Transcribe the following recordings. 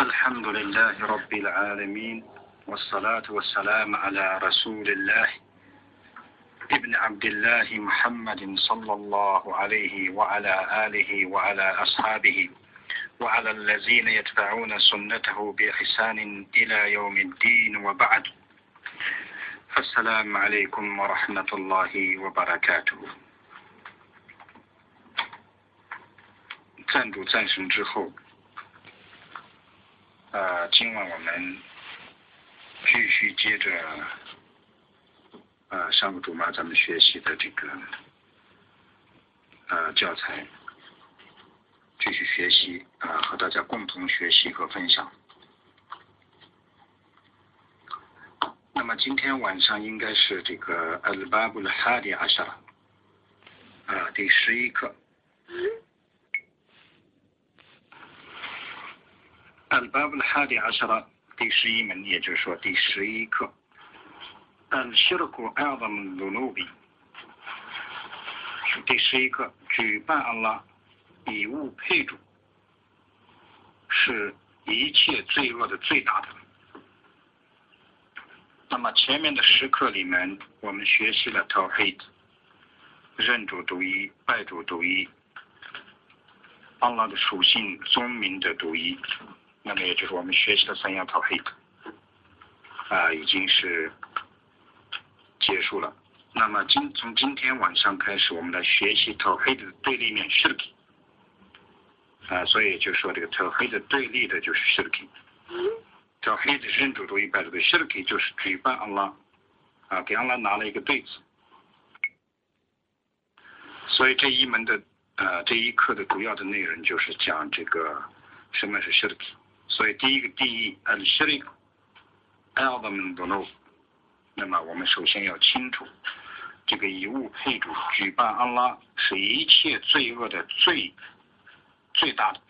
الحمد لله رب العالمين والصلاة والسلام على رسول الله ابن عبد الله محمد صلى الله عليه وعلى آله وعلى أصحابه وعلى الذين يتبعون سنته بإحسان إلى يوم الدين وبعد السلام عليكم ورحمة الله وبركاته 赞主赞神之后， 呃，今晚我们继续接着，呃，上个主嘛咱们学习的这个，呃，教材，继续学习啊，和大家共同学习和分享。那么今天晚上应该是这个 Al-Babul Hadi Ashar，啊，第十一课。Al-Babul Hadi Ashar 第十一门，也就是说第十一课。Al-Shirku A'zam Dhunubi 是第十一课，举办安拉以物配主，是一切罪恶的最大的。那么前面的时刻里面，我们学习了 Tawhid，认主独一，拜主独一，安拉的属性、宗名的独一。那么也就是我们学习的三样 Tawhid，啊，已经是结束了。那么今从今天晚上开始，我们来学习 Tawhid 的对立面 shirki 啊，所以就说这个 Tawhid 对立的就是 Shirk。叫黑的认主主义拜主的 shirki 就是举办阿拉，啊，给阿拉拿了一个对子。所以这一门的呃这一课的主要的内容就是讲这个什么是 shirki。所以第一个定义 al s h r i k a l b u m d o n o 那么我们首先要清楚，这个以物配主举办安拉是一切罪恶的最最大的。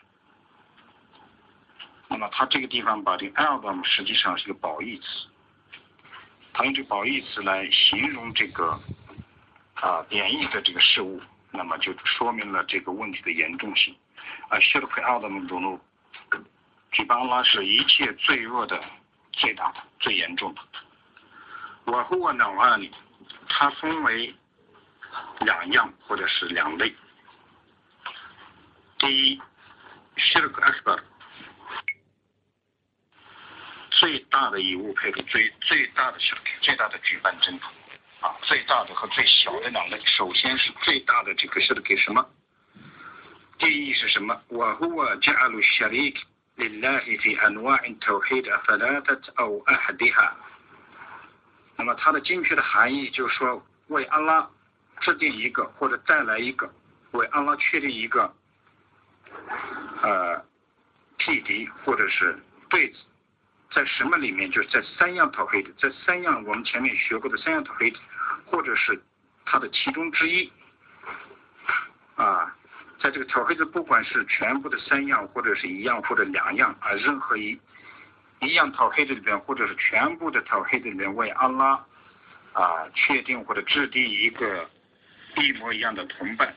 那么他这个地方把这个 album 实际上是个褒义词，他用这褒义词来形容这个啊贬义的这个事物，那么就说明了这个问题的严重性。啊，shirk album 中路，举办了是一切罪恶的最大的最严重的。我我呢，我告诉你，它分为两样或者是两类。第一，最大的一物配的最最大的是最大的举办征途啊，最大的和最小的两类。首先是最大的这个是给什么？定义是什么？我我加入写的。لله في أنواع التوحيد ثلاثة أو أحدها。那么它的精确的含义就是说，为安拉制定一个或者带来一个，为安拉确定一个呃替敌或者是对子。在什么里面？就是在三样讨黑的，在三样我们前面学过的三样讨黑的，或者是它的其中之一啊， 在这个讨黑的，不管是全部的三样，或者是一样或者两样啊，任何一一样讨黑的里边，或者是全部的讨黑的里面，为安拉啊确定或者制定一个一模一样的同伴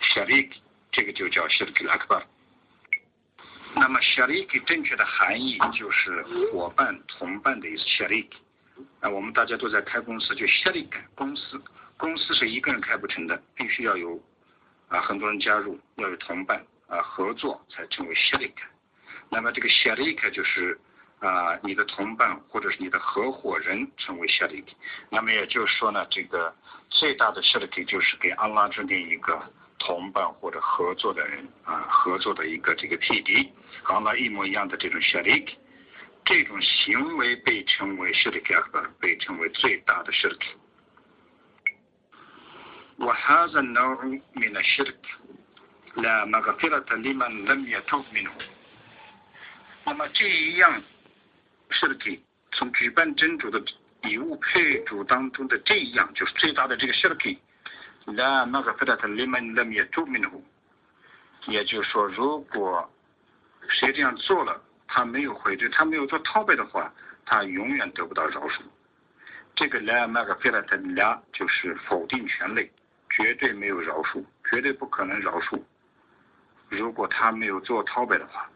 ，，Shirik，这个就叫 shirk akbar。那么 sharik 正确的含义就是伙伴、同伴的意思。sharik 啊，我们大家都在开公司，就 sharik 公司，公司是一个人开不成的，必须要有啊很多人加入，要有同伴啊合作才成为 sharik。那么这个 sharik 就是啊你的同伴或者是你的合伙人成为 sharik。那么也就是说呢，这个最大的 sharik 就是给安拉制定一个。同伴或者合作的人啊，合作的一个这个匹敌，和安拉一模一样的这种 shirk，这种行为被称为 shirk akbar，被称为最大的 shirk。وهذا النوع من الشرك لا مغفرة لمن لم يتوب منه。那么这一样 shirk 从举办真主的礼物配主当中的这一样，就是最大的这个 shirk。那那个 فلا لمن لم يتوب منه，也就是说，如果谁这样做了，他没有悔罪，他没有做逃背的话，他永远得不到饶恕。这个来那个 فلا 来就是否定权类， 绝对没有饶恕，绝对不可能饶恕。如果他没有做逃背的话，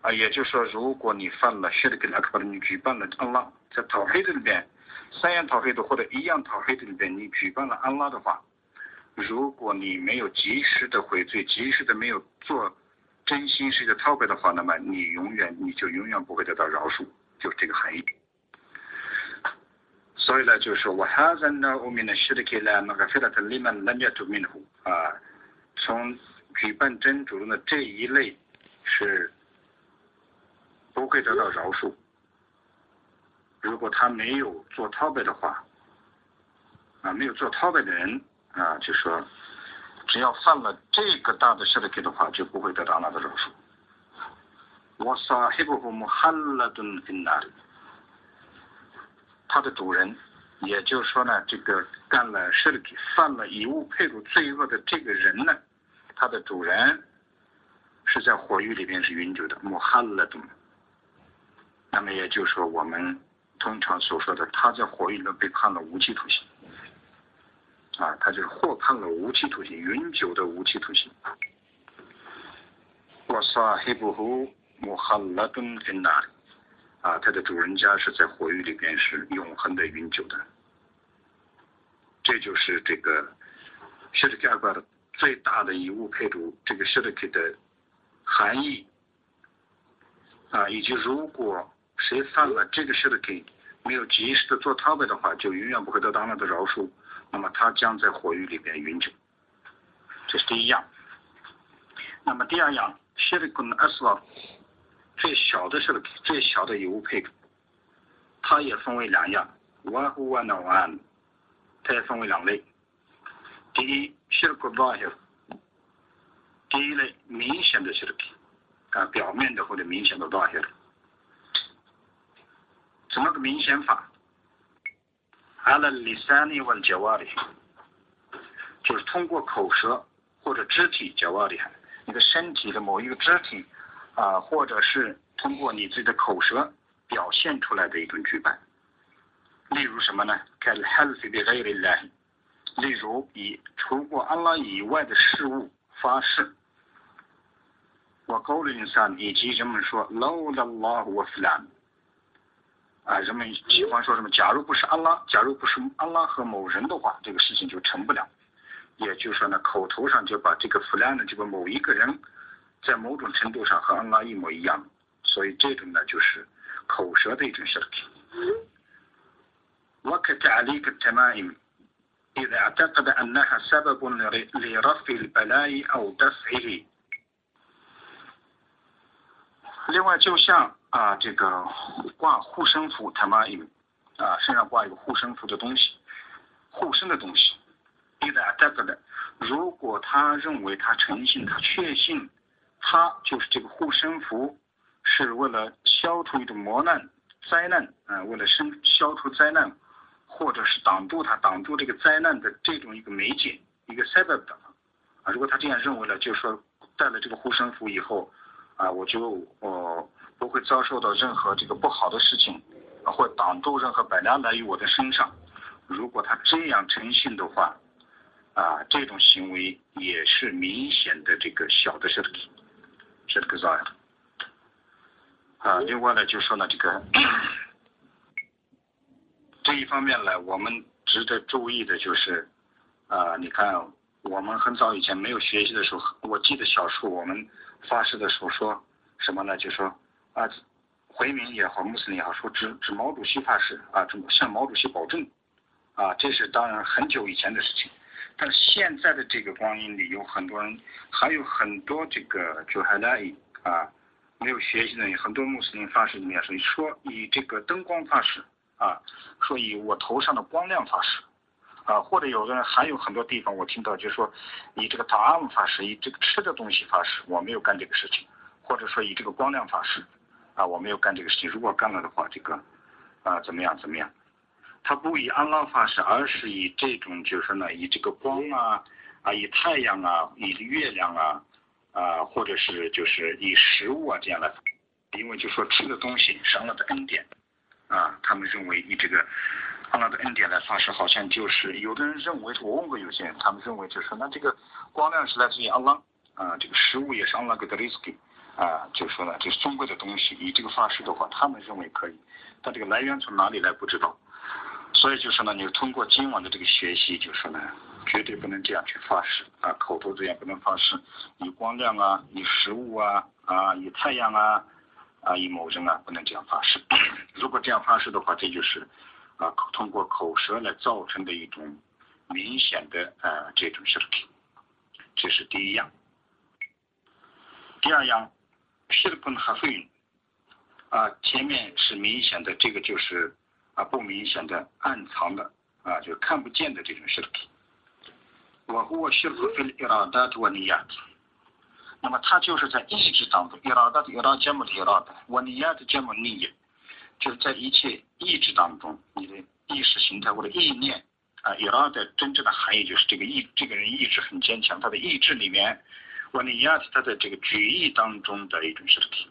啊，也就是说，如果你犯了 shirk akbar，你举办了安拉，在讨黑的里边，三样讨黑的或者一样讨黑的里边，你举办了安拉的话，如果你没有及时的悔罪，及时的没有做真心实意的逃白的话，那么你永远你就永远不会得到饶恕，就是这个含义。所以呢，就是我还在那我们的 shirk 呢，那个非常的里面人家都明乎啊，从举办真主的这一类是。不会得到饶恕。如果他没有做逃白的话，啊，没有做逃白的人啊，就说只要犯了这个大的 shirk 的话，就不会得到那个饶恕。我撒黑布布木哈拉顿芬纳，他的主人，也就是说呢，这个干了 shirk 犯了以物配主罪恶的这个人呢，他的主人是在火狱里边是永久的，穆哈拉顿。那么也就是说，我们通常所说的，他在火狱里被判了无期徒刑，啊，他就是获判了无期徒刑，永久的无期徒刑。我撒黑布胡穆哈拉顿在哪里？啊，他的主人家是在火狱里边是永恒的、永久的。这就是这个谢德加巴的最大的遗物配主，这个谢德克的含义啊，以及如果。谁犯了这个事的给没有及时的做逃白的话，就永远不会得到那的饶恕。那么他将在火狱里边永久。这是第一样。那么第二样，谢的跟阿斯瓦最小的是最小的有物配，它也分为两样。万户万的万，它也分为两类。第一，谢的跟巴尔，第一类明显的谢的啊，表面的或者明显的巴尔。怎么个明显法？阿拉里三尼问脚瓦里，就是通过口舌或者肢体脚瓦里，你的身体的某一个肢体啊，或者是通过你自己的口舌表现出来的一种举办。例如什么呢？？Can healthy 的 r e l 来，例如以除过安拉以外的事物发誓。我高林上以及人们说 low the law was land。啊，人们喜欢说什么？假如不是安拉，假如不是安拉和某人的话，这个事情就成不了。也就是说呢，口头上就把这个弗兰的这个某一个人，在某种程度上和安拉一模一样。所以这种呢，就是口舌的一种消息。وكتعليق التمائم إذا اعتقد أنها سبب لرفع البلاء أو دفعه 另外，就像啊，这个挂护身符，他妈有啊，身上挂一个护身符的东西，护身的东西。一旦这个的，如果他认为他诚信，他确信， 他就是这个护身符是为了消除一种磨难、灾难啊，为了生消除灾难，或者是挡住他、挡住这个灾难的这种一个媒介，一个 s e b 的啊，如果他这样认为了，就是说带了这个护身符以后。啊，我就我不会遭受到任何这个不好的事情，啊或挡住任何百难来于我的身上。如果他这样诚信的话，啊，这种行为也是明显的这个小的是这个造的。啊，另外呢，就说呢，这个这一方面呢，我们值得注意的就是，啊，你看，我们很早以前没有学习的时候，我记得小时候我们。发誓的时候说什么呢？就说啊，回民也好，穆斯林也好，说指指毛主席发誓啊，这么向毛主席保证啊，这是当然很久以前的事情。但是现在的这个光阴里，有很多人，还有很多这个就还在啊，没有学习的很多穆斯林发誓里面说，说以这个灯光发誓啊，说以我头上的光亮发誓。啊，或者有的人还有很多地方，我听到就说，以这个答案发誓，以这个吃的东西发誓，我没有干这个事情，或者说以这个光亮发誓，啊，我没有干这个事情。如果干了的话，这个啊怎么样怎么样？他不以安拉发誓，而是以这种就是呢，以这个光啊啊，以太阳啊，以月亮啊啊，或者是就是以食物啊这样的，因为就说吃的东西是安拉的恩典啊，他们认为以这个。安拉的恩典来发誓，好像就是有的人认为，我问过有些人，他们认为就是说，那这个光亮是来自于安拉啊，这个食物也是安拉给的利斯啊，就说呢，这是尊贵的东西，以这个发誓的话，他们认为可以，但这个来源从哪里来不知道，所以就是呢，你通过今晚的这个学习，就是呢，绝对不能这样去发誓啊，口头这样不能发誓，以光亮啊，以食物啊，啊，以太阳啊，啊，以某人啊，不能这样发誓。如果这样发誓的话，这就是啊，通过口舌来造成的一种明显的呃这种 shirk，这是第一样。第二样。s h i r k 和费啊，前面是明显的，这个就是啊不明显的、暗藏的啊，就是看不见的这种 shirk。我和我 shirk fil iradat wa niyat，那么它就是在意志当中，iradat iradat jamu iradat wa niyat jamu niyat，就是在一切意志当中，你的意识形态或者意念啊 irad 真正的含义就是这个意，这个人意志很坚强，他的意志里面。我尼亚是他在这个决议当中的一种实体。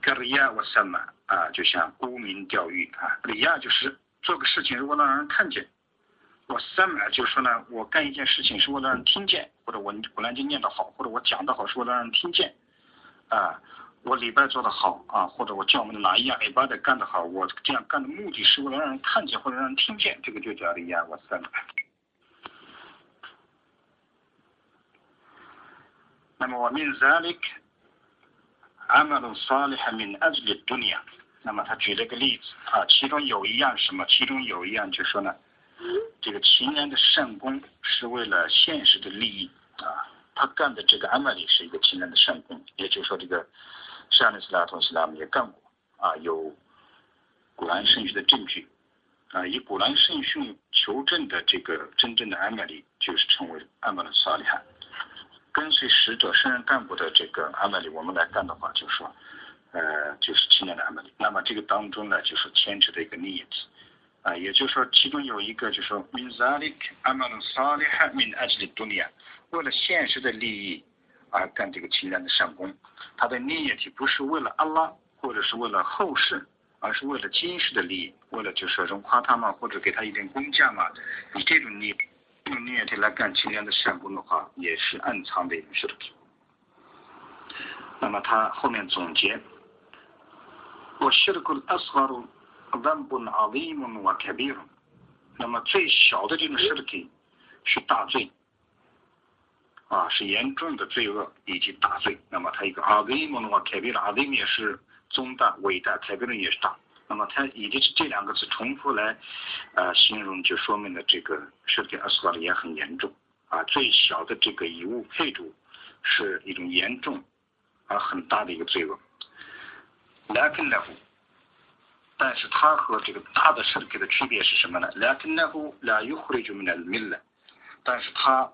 格里亚我什么啊？就像沽名钓誉啊。李亚就是做个事情如果让人看见。我什么就是说呢，我干一件事情是为了让人听见，或者我古兰经念得好，或者我讲得好是为了让人听见。啊，我礼拜做得好啊，或者我叫我们的哪一样礼拜的干得好，我这样干的目的是为了让人看见或者让人听见，这个就叫李亚我什么。那么我命 zalik amal salih min ajli dunya。那么他举了个例子啊，其中有一样什么？其中有一样就说呢，这个秦人的善功是为了现实的利益啊。他干的这个阿玛里是一个秦人的善功，也就是说这个沙利斯拉托斯拉姆也干过啊，有古兰圣训的证据啊，以古兰圣训求证的这个真正的阿玛里就是称为阿玛的萨利汗。跟随使者、圣人干部的这个阿玛里，我们来干的话，就是说，呃，就是七年的阿玛里。那么这个当中呢，就是牵扯的一个利益，啊，也就是说，其中有一个就是说为了现实的利益而干这个清廉的善功，他的利益体不是为了阿拉，或者是为了后世，而是为了今世的利益，为了就是说荣夸他嘛，或者给他一点工价嘛，以这种利益。用念力来干清廉的善功的话，也是暗藏的一种实体。那么他后面总结：我学的个阿斯哈鲁万不阿维姆瓦凯比鲁。那么最小的这种实体是大罪，啊，是严重的罪恶以及大罪。那么他一个阿维姆瓦凯比鲁，阿维姆也是中大、伟大，凯比鲁也是大。那么它以及是这两个字重复来，呃，形容就说明了这个尸体阿斯瓦的也很严重啊。最小的这个以物配主是一种严重而很大的一个罪恶。莱肯奈夫，但是它和这个大的尸体的区别是什么呢？莱肯奈夫来又回就没来命了，但是它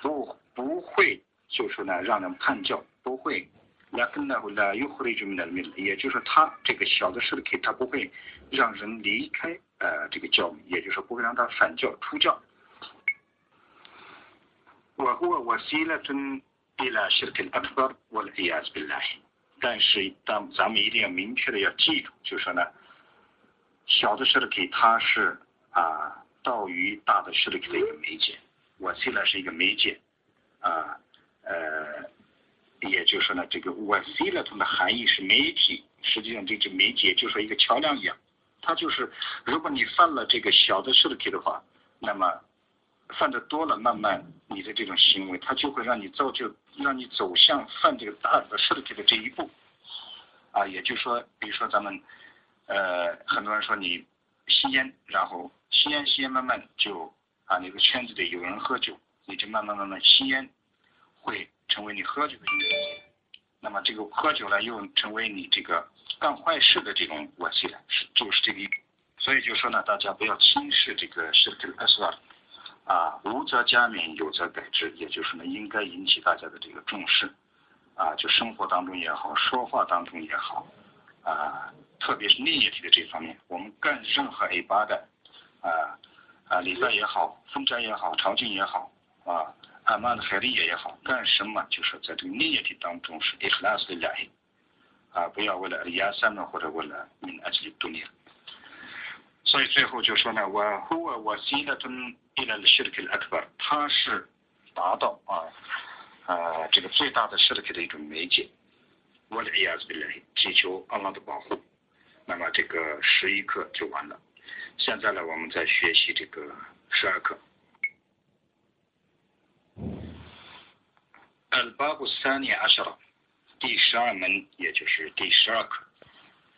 不不会就是呢让人叛教，不会。那跟那会呢，又回来就没那么也就是说，他这个小的势力，他不会让人离开呃这个教，也就是说，不会让他反教出教。我我我写了尊伊拉希尔克阿克巴我的伊亚斯比来，但是当咱们一定要明确的要记住，就是说呢，小的势力它是啊道于大的势力的一个媒介，我写了是一个媒介啊呃。也就是说呢，这个 wasilat 的含义是媒体，实际上这个媒介就说一个桥梁一样，它就是如果你犯了这个小的 shirk 的话，那么犯的多了，慢慢你的这种行为，它就会让你造就，让你走向犯这个大的 shirk 的这一步。啊，也就是说，比如说咱们呃很多人说你吸烟，然后吸烟吸烟，慢慢就啊那个圈子里有人喝酒，你就慢慢慢慢吸烟会。成为你喝酒的因素，那么这个喝酒了又成为你这个干坏事的这种关系了，是就是这个，所以就说呢，大家不要轻视这个是这个 S 二，啊，无则加勉，有则改之，也就是呢，应该引起大家的这个重视，啊，就生活当中也好，说话当中也好，啊，特别是利益体的这方面，我们干任何 A 八的，啊啊，礼拜也好，封斋也好，朝觐也好，啊。阿曼的海里也也好，干什么就是在这个利益体当中是伊克拉斯的两亿，啊，不要为了亚三呢或者为了民阿吉独立。所以最后就说呢，我我我新的从伊拉的势力的阿克巴，它是达到啊啊这个最大的势力的一种媒介我的亚子的来祈求阿拉的保护。那么这个十一课就完了。现在呢，我们在学习这个十二课。الباب الثاني عشر 第十二门，也就是第十二课。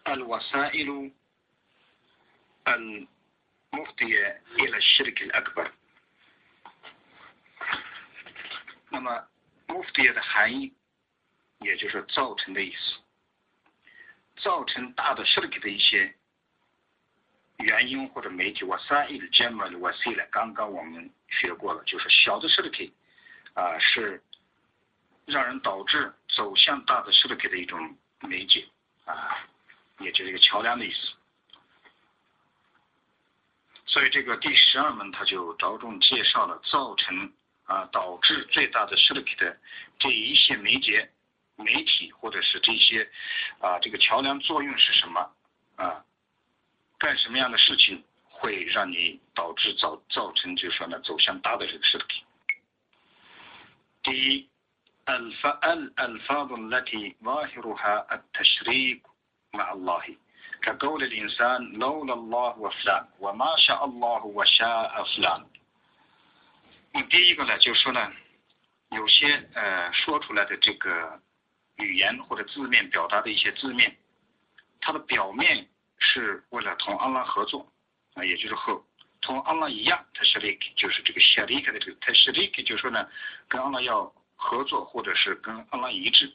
الوسائل المفضية إلى الشرك الأكبر 那么 mufti 的含义，也就是造成的意思，造成大的 shirk 的一些原因或者媒体。wasail jamal wasila，刚刚我们学过了，就是小的 shirk 啊是。 让人导致走向大的势力的一种媒介啊，也就是一个桥梁的意思。所以这个第十二门他就着重介绍了造成啊导致最大的势力的这一些媒介、媒体或者是这些啊这个桥梁作用是什么啊？干什么样的事情会让你导致造造成就说呢走向大的这个势力？第一。الألفاظ التي ظاهرها التشريك مع الله كقول الإنسان لولا الله وفلان وما شاء الله وشاء فلان 第一个呢，就是说呢，有些呃说出来的这个语言或者字面表达的一些字面，它的表面是为了同安拉合作啊，也就是和同安拉一样，它是 like 就是这个 sharik 的这个，它是 like 就是说呢，跟安拉要。 合作，或者是跟阿拉一致，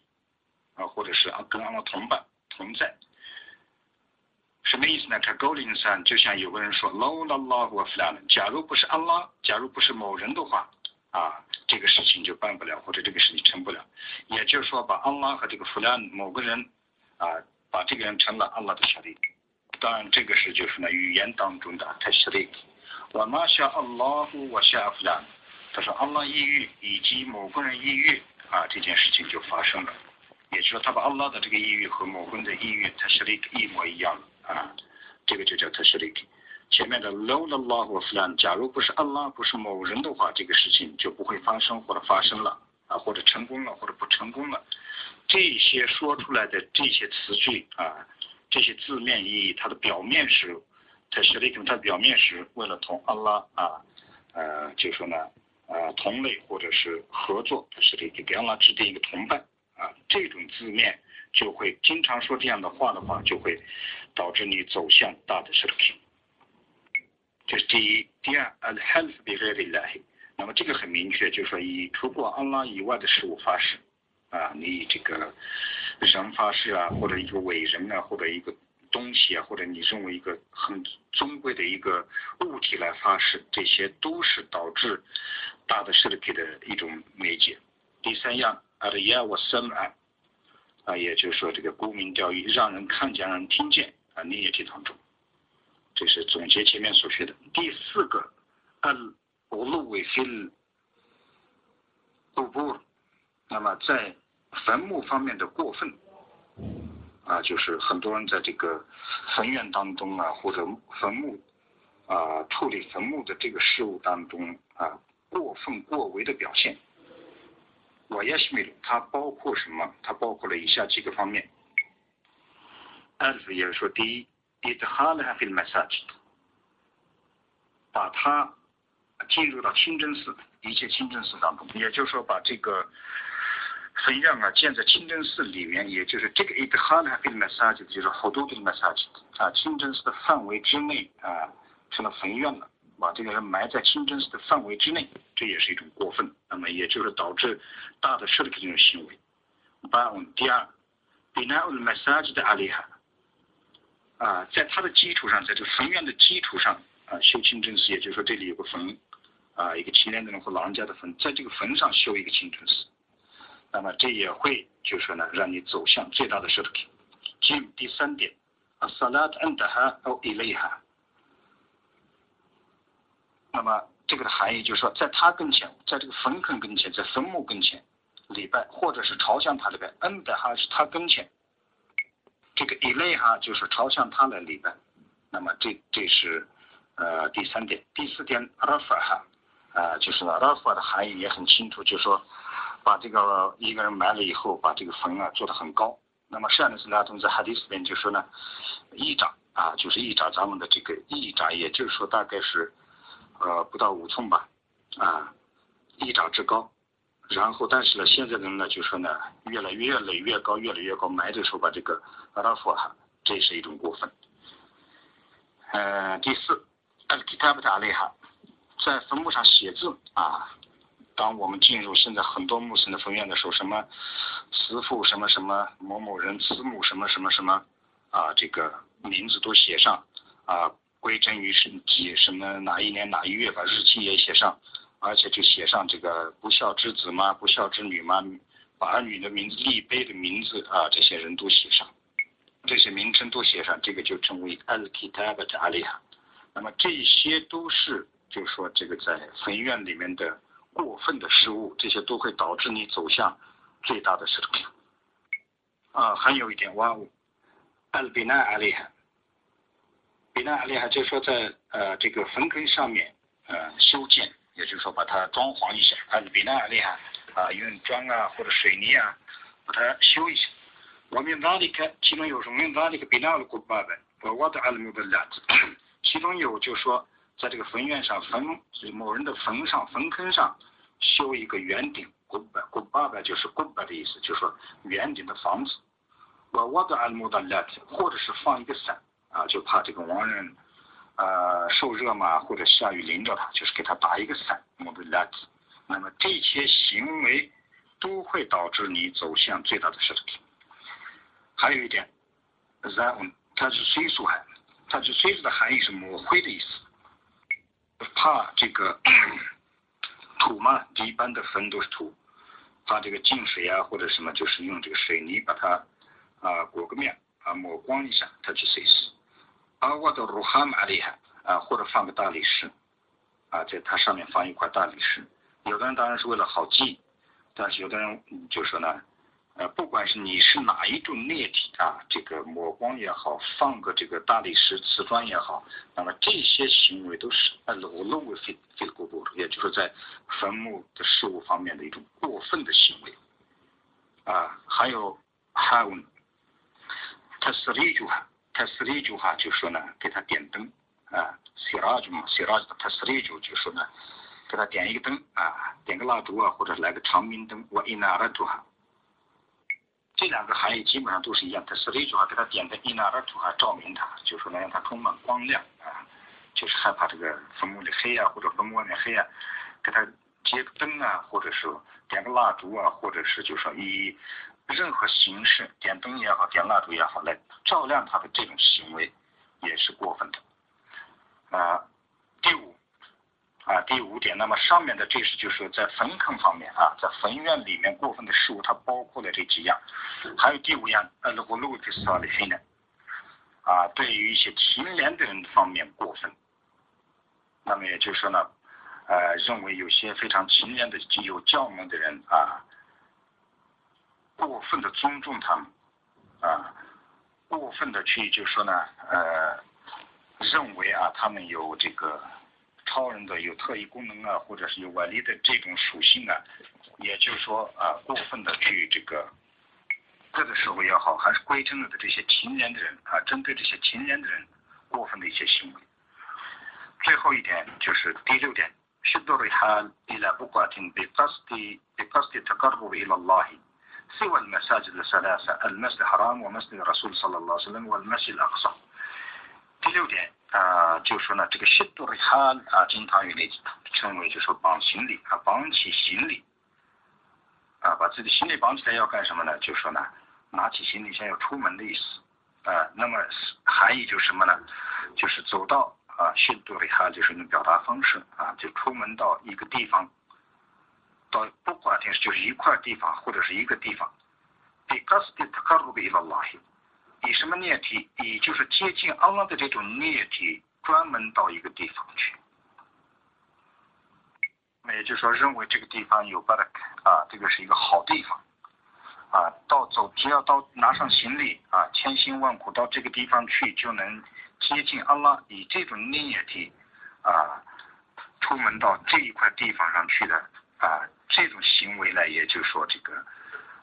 啊，或者是啊跟阿拉同伴同在，什么意思呢？他高林山就像有个人说，lo la la wa f l a n 假如不是阿拉，假如不是某人的话，啊，这个事情就办不了，或者这个事情成不了。也就是说，把阿拉和这个 f l a 某个人，啊，把这个人成了阿拉的兄弟。当然，这个是就是呢语言当中的太实力。我马下阿拉夫，我下 f l a 他说：“阿拉抑郁以及某个人抑郁啊，这件事情就发生了。也就是说，他把阿拉的这个抑郁和某个人的抑郁，他是一模一样啊。这个就叫他是那个前面的 low the law of land。假如不是阿拉，不是某人的话，这个事情就不会发生，或者发生了啊，或者成功了，或者不成功了。这些说出来的这些词句啊，这些字面意义，它的表面是他是那个，它表面是为了同阿拉啊，呃，就说呢。”啊，同类或者是合作，它是给给安拉制定一个同伴啊，这种字面就会经常说这样的话的话，就会导致你走向大的失去。这是第一，第二，al-half bi ghayri 那么这个很明确，就是说以除过安拉以外的事物发誓啊，你以这个人发誓啊，或者一个伟人啊，或者一个。东西啊，或者你认为一个很尊贵的一个物体来发誓，这些都是导致大的势力的一种媒介。第三样，阿的亚我森啊，啊，也就是说这个沽名钓誉，让人看见，让人听见啊，你也听当中，这是总结前面所学的。第四个，阿乌鲁维菲尔布布，那么在坟墓方面的过分。啊，就是很多人在这个坟院当中啊，或者坟墓啊，处理坟墓的这个事物当中啊，过分过为的表现。我也是没有，它包括什么？它包括了以下几个方面。二是也是说，第一，it hard have been massaged，把它进入到清真寺，一切清真寺当中，也就是说，把这个。坟院啊，建在清真寺里面，也就是这个 it had been massaged，就是好多的 massaged 啊，清真寺的范围之内啊，成了坟院了，把这个人埋在清真寺的范围之内，这也是一种过分，那么也就是导致大的设立这种行为。八，第二，bina ul massaged aliha，啊，在它的基础上，在这个坟院的基础上啊，修清真寺，也就是说这里有个坟啊，一个青年的人或老人家的坟，在这个坟上修一个清真寺。那么这也会就是说呢，让你走向最大的失去。进第三点，salat andaha or ilayha。那么这个的含义就是说，在他跟前，在这个坟坑跟前，在坟墓跟前礼拜，或者是朝向他礼拜。andaha 是他跟前，这个 ilayha 就是朝向他来礼拜。那么这这是呃第三点，第四点 rafa 啊，就是 rafa 的含义也很清楚，就是说。把这个一个人埋了以后，把这个坟啊做得很高那么善的是拉同在哈迪斯边就说呢，一掌啊，就是一掌，咱们的这个一掌，也就是说大概是呃不到五寸吧，啊，一掌之高。然后，但是呢，现在的人呢就说呢，越来越垒越高，越来越高，埋的时候把这个阿拉佛哈，这是一种过分。呃，第四，al kitab a 在坟墓上写字啊。当我们进入现在很多穆斯林的坟院的时候，什么慈父什么什么某某人慈母什么什么什么啊，这个名字都写上啊，归真于是几什么哪一年哪一月，把日期也写上，而且就写上这个不孝之子嘛，不孝之女嘛，把儿女的名字、立碑的名字啊，这些人都写上，这些名称都写上，这个就称为 al kitab a l i a。那么这些都是，就是说这个在坟院里面的。过分的失误，这些都会导致你走向最大的失败。啊，还有一点，哇哦，阿比纳阿利哈，比纳阿利哈，就是说在呃这个坟坑上面呃修建，也就是说把它装潢一下。阿比纳阿利哈啊，用砖啊或者水泥啊把它修一下。我们哪里看？其中有什么？哪里个比纳的古巴本？我我的阿姆的两子，其中有就说。在这个坟院上，坟某人的坟上、坟坑上修一个圆顶，古巴古巴巴就是古巴的意思，就是说圆顶的房子。我我的安木的拉提，或者是放一个伞啊，就怕这个亡人呃受热嘛，或者下雨淋着他，就是给他打一个伞。木的拉提，那么这些行为都会导致你走向最大的失败。还有一点，然后它是岁数含，它是岁数的含义是抹灰的意思。怕这个 土嘛，一般的坟都是土，怕这个进水啊或者什么，就是用这个水泥把它啊裹个面啊抹光一下，它就碎死。啊，我的鲁哈蛮厉害啊，或者放个大理石啊，在它上面放一块大理石。有的人当然是为了好记，但是有的人就说呢。呃，不管是你是哪一种液体啊，这个抹光也好，放个这个大理石、瓷砖也好，那么这些行为都是呃裸露为非非过多，也就是在坟墓的事物方面的一种过分的行为啊。还有还有，他死了一句话，他死了一句话就说呢，给他点灯啊，写了句嘛，写了他死了一句就说呢，给他点一个灯啊，点个蜡烛啊，或者来个长明灯，我一拿了就哈。这两个含义基本上都是一样，它是那句话，给他点的伊纳尔图哈照明它，就说能让它充满光亮啊，就是害怕这个坟墓里黑啊，或者坟墓外面黑啊，给他接个灯啊，或者是点个蜡烛啊，或者是就说以任何形式点灯也好，点蜡烛也好来照亮他的这种行为也是过分的啊。啊，第五点，那么上面的这是就是在坟坑方面啊，在坟院里面过分的事物，它包括了这几样，还有第五样，呃，如果路的少的黑呢，啊，对于一些勤廉的人方面过分，那么也就是说呢，呃，认为有些非常勤廉的、有教门的人啊，过分的尊重他们，啊，过分的去就是说呢，呃，认为啊，他们有这个。超人的有特异功能啊，或者是有外力的这种属性啊，也就是说啊，过分的去这个，各个社会也好，还是归正了的这些勤廉的人啊，针对这些勤廉的人过分的一些行为。最后一点就是第六点，许多人还依赖不挂听被巴斯蒂被巴斯蒂特卡布为了拉黑，سوى المساجد الثلاثة المسجد الحرام ومسجد الرسول صلى الله عليه وسلم والمسجد الأقصى。 第六点。啊，就说呢，这个西多的哈啊，经常用来称为就说绑行李啊，绑起行李啊，把自己行李绑起来要干什么呢？就说呢，拿起行李箱要出门的意思啊。那么含义就是什么呢？就是走到啊，西多的哈就是一种表达方式啊，就出门到一个地方，到不管是就是一块地方或者是一个地方，比格斯蒂特卡鲁比拉拉希。以什么念体？以就是接近阿拉的这种念体，专门到一个地方去。那也就是说，认为这个地方有巴拉克啊，这个是一个好地方啊。到走，只要到拿上行李啊，千辛万苦到这个地方去，就能接近阿拉。以这种念体啊，出门到这一块地方上去的啊，这种行为呢，也就是说这个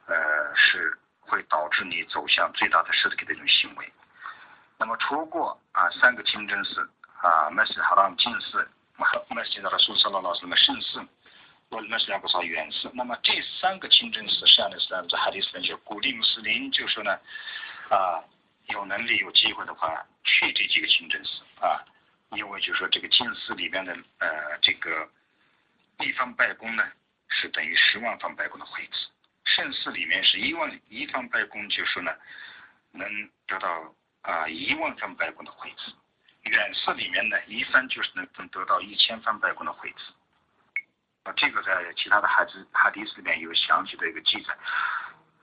呃是。会导致你走向最大的失体的一种行为。那么除过啊三个清真寺啊，麦斯哈拉姆近寺，麦斯达拉苏萨拉老师们圣寺，或者麦斯两个少远寺。那么这三个清真寺，实际上是在哈迪斯就鼓励穆斯林，就说呢啊，有能力有机会的话去这几个清真寺啊，因为就说这个净寺里边的呃这个一方拜功呢是等于十万方拜功的惠子，圣寺里面是一万一方拜功，就说呢能得到。啊，一万分白宫的惠子，远寺里面呢，一分就是能能得到一千分白宫的惠子。啊，这个在其他的孩子哈迪斯里面有详细的一个记载。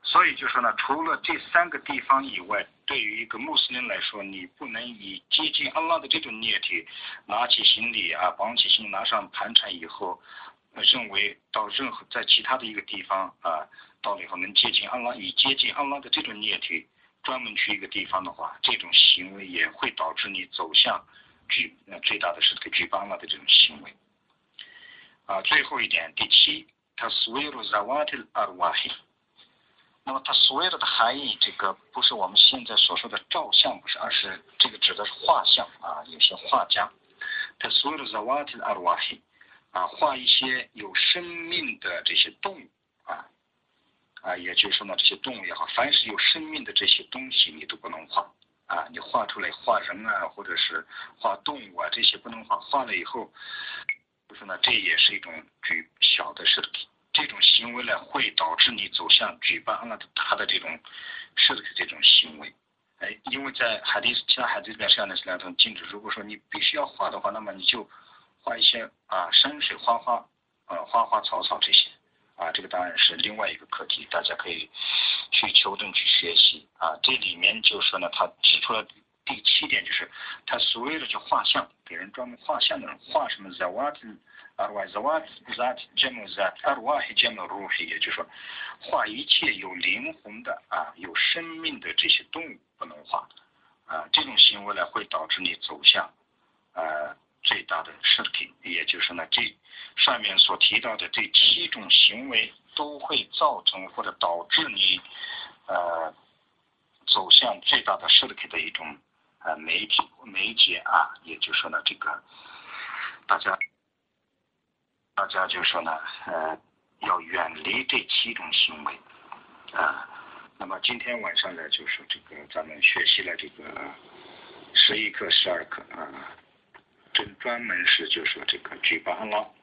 所以就说呢，除了这三个地方以外，对于一个穆斯林来说，你不能以接近安拉的这种念头，拿起行李啊，绑起行李，拿上盘缠以后，认为到任何在其他的一个地方啊，到了以后能接近安拉，以接近安拉的这种念头。专门去一个地方的话，这种行为也会导致你走向举呃最大的是这个举办了的这种行为。啊，最后一点，第七，它所有的 zawat al arwah，那么它所有的含义，这个不是我们现在所说的照相，不是，而是这个指的是画像啊，有些画家，他所有的 zawat al arwah，啊，画一些有生命的这些动物啊。啊，也就是说呢，这些动物也好，凡是有生命的这些东西，你都不能画啊！你画出来画人啊，或者是画动物啊，这些不能画。画了以后，就是呢，这也是一种举小的尸体。这种行为呢，会导致你走向举办了他的这种设的这种行为。哎，因为在海地其他海地里面，实际上呢是两种禁止。如果说你必须要画的话，那么你就画一些啊山水花花啊花花草草这些。啊，这个当然是另外一个课题，大家可以去求证去学习啊。这里面就说呢，他提出了第七点，就是他所谓的去画像，给人专门画像的人画什么 zawat arwah zawat zat jamu zat arwah jamu ruhi，也就是说画一切有灵魂的啊有生命的这些动物不能画啊。这种行为呢会导致你走向啊。最大的实体，也就是呢，这上面所提到的这七种行为都会造成或者导致你呃走向最大的实体的一种呃媒体媒介啊，也就是呢，这个大家大家就说呢呃要远离这七种行为啊。那么今天晚上呢，就是这个咱们学习了这个十一课、十二课啊。这专门是就说这个举办了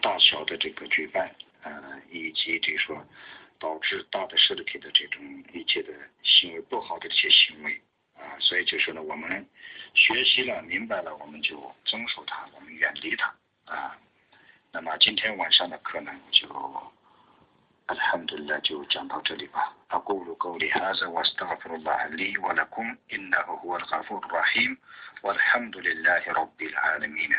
大小的这个举办，呃，以及这说导致大的实体的这种一切的行为不好的这些行为啊，所以就说呢，我们学习了明白了，我们就遵守它，我们远离它啊。那么今天晚上的课呢，就 الحمد لله جو جانب تلبا أقول قولي هذا وأستغفر الله لي ولكم إنه هو الغفور الرحيم والحمد لله رب العالمين